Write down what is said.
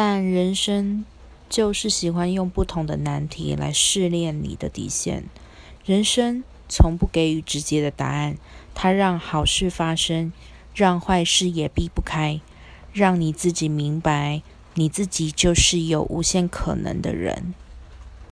但人生就是喜欢用不同的难题来试炼你的底线。人生从不给予直接的答案它让好事发生让坏事也避不开让你自己明白你自己就是有无限可能的人。